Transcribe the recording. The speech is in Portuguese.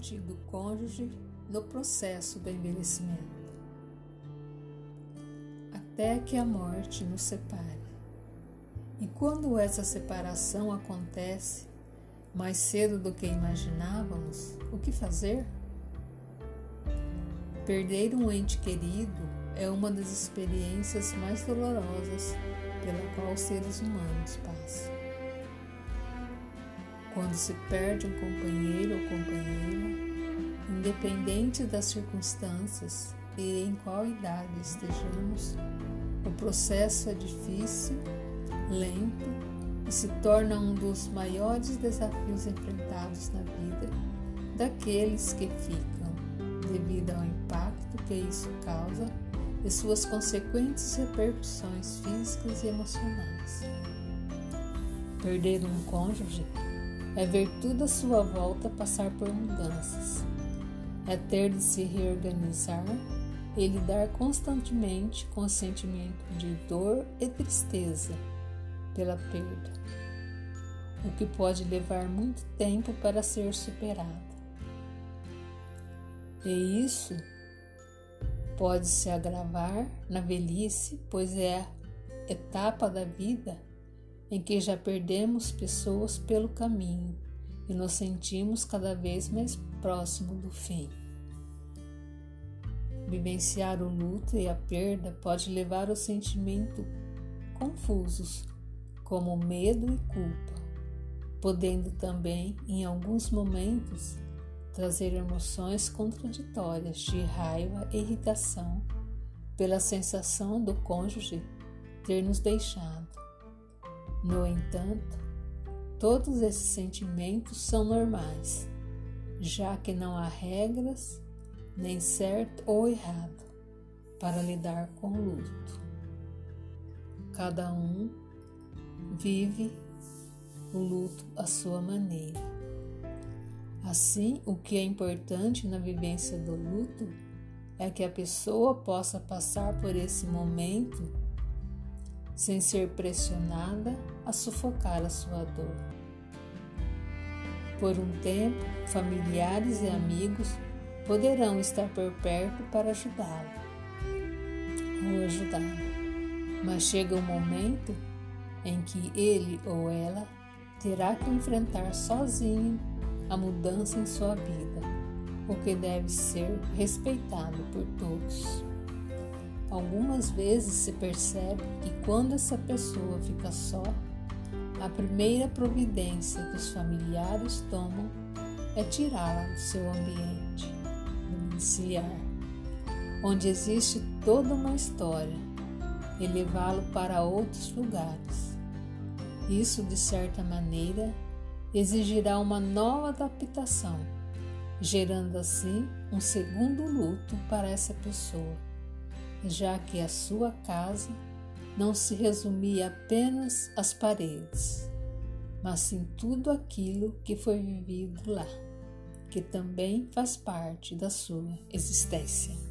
do cônjuge no processo do envelhecimento, até que a morte nos separe. E quando essa separação acontece mais cedo do que imaginávamos, o que fazer? Perder um ente querido é uma das experiências mais dolorosas pela qual os seres humanos passam. Quando se perde um companheiro ou companheira, independente das circunstâncias e em qual idade estejamos, o processo é difícil, lento e se torna um dos maiores desafios enfrentados na vida daqueles que ficam, devido ao impacto que isso causa e suas consequentes repercussões físicas e emocionais. Perder um cônjuge é ver tudo à sua volta passar por mudanças, é ter de se reorganizar e lidar constantemente com o sentimento de dor e tristeza pela perda, o que pode levar muito tempo para ser superado. E isso pode se agravar na velhice, pois é a etapa da vida em que já perdemos pessoas pelo caminho e nos sentimos cada vez mais próximo do fim. Vivenciar o luto e a perda pode levar ao sentimento confusos, como medo e culpa, podendo também, em alguns momentos, trazer emoções contraditórias de raiva e irritação pela sensação do cônjuge ter nos deixado. No entanto, todos esses sentimentos são normais, já que não há regras, nem certo ou errado, para lidar com o luto. Cada um vive o luto à sua maneira. Assim, o que é importante na vivência do luto é que a pessoa possa passar por esse momento sem ser pressionada a sufocar a sua dor. Por um tempo, familiares e amigos poderão estar por perto para ajudá-lo ou ajudá-la, mas chega um momento em que ele ou ela terá que enfrentar sozinho a mudança em sua vida, o que deve ser respeitado por todos. Algumas vezes se percebe que quando essa pessoa fica só, a primeira providência que os familiares tomam é tirá-la do seu ambiente domiciliar, onde existe toda uma história, e levá-lo para outros lugares. Isso, de certa maneira, exigirá uma nova adaptação, gerando assim um segundo luto para essa pessoa, já que a sua casa não se resumia apenas às paredes, mas sim tudo aquilo que foi vivido lá, que também faz parte da sua existência.